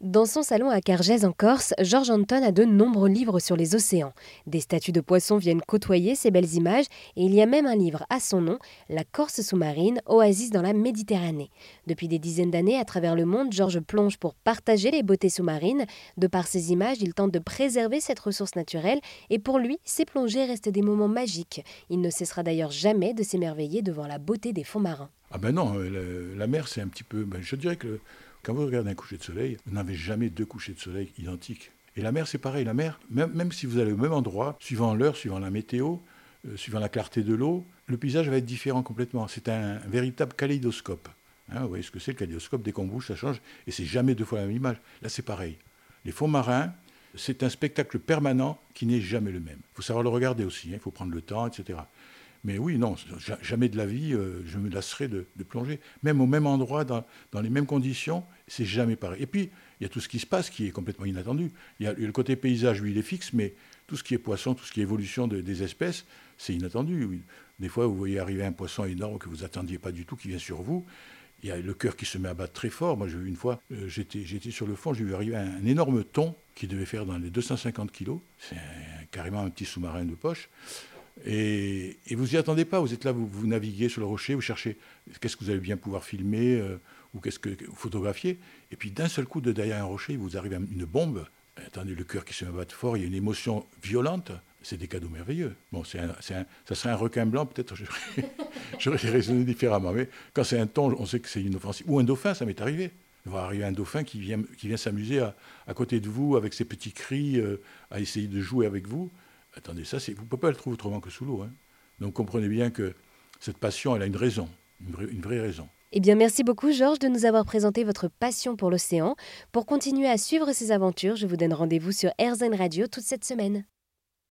Dans son salon à Cargèse en Corse, George Anton a de nombreux livres sur les océans. Des statues de poissons viennent côtoyer ces belles images et il y a même un livre à son nom, La Corse sous-marine, oasis dans la Méditerranée. Depuis des dizaines d'années, à travers le monde, Georges plonge pour partager les beautés sous-marines. De par ses images, il tente de préserver cette ressource naturelle et pour lui, ces plongées restent des moments magiques. Il ne cessera d'ailleurs jamais de s'émerveiller devant la beauté des fonds marins. Ah ben non, euh, la, mer c'est un petit peu... Ben je dirais que quand vous regardez un coucher de soleil, vous n'avez jamais deux couchers de soleil identiques. Et la mer, c'est pareil. La mer, même, même, si vous allez au même endroit, suivant l'heure, suivant la météo, euh, suivant la clarté de l'eau, le paysage va être différent complètement. C'est un, véritable kaléidoscope. Hein, vous voyez ce que c'est le kaléidoscope Dès qu'on bouge, ça change. Et c'est jamais deux fois la même image. Là, c'est pareil. Les fonds marins, c'est un spectacle permanent qui n'est jamais le même. Il faut savoir le regarder aussi. Hein. Il faut prendre le temps, etc. Mais oui, non, jamais de la vie, euh, je me lasserai de, plonger. Même au même endroit, dans, les mêmes conditions, c'est jamais pareil. Et puis, il y a tout ce qui se passe qui est complètement inattendu. Il y a, le côté paysage, lui, il est fixe, mais tout ce qui est poisson, tout ce qui est évolution des espèces, c'est inattendu. Des fois, vous voyez arriver un poisson énorme que vous attendiez pas du tout, qui vient sur vous. Il y a le cœur qui se met à battre très fort. Moi, j'ai une fois, euh, j'étais, sur le fond, j'ai vu arriver un, énorme thon qui devait faire dans les 250 kilos. C'est carrément un petit sous-marin de poche. Et, vous n'y attendez pas, vous êtes là, vous, naviguez sur le rocher, vous cherchez qu'est-ce que vous allez bien pouvoir filmer euh, ou qu'est-ce que photographier. Et puis d'un seul coup, de derrière un rocher, il vous arrive une bombe. Attendez, le cœur qui se bat fort, il y a une émotion violente. C'est des cadeaux merveilleux. Bon, c'est ça serait un requin blanc, peut-être j'aurais raisonné différemment. Mais quand c'est un thon, on sait que c'est une offensive. Ou un dauphin, ça m'est arrivé. Il va arriver un dauphin qui vient, qui vient s'amuser à, côté de vous avec ses petits cris, euh, à essayer de jouer avec vous. Attendez, ça, vous ne pouvez pas le trouver autrement que sous l'eau. Hein. Donc comprenez bien que cette passion, elle a une raison, une vraie, raison. Eh bien, merci beaucoup, Georges, de nous avoir présenté votre passion pour l'océan. Pour continuer à suivre ces aventures, je vous donne rendez-vous sur RZN Radio toute cette semaine.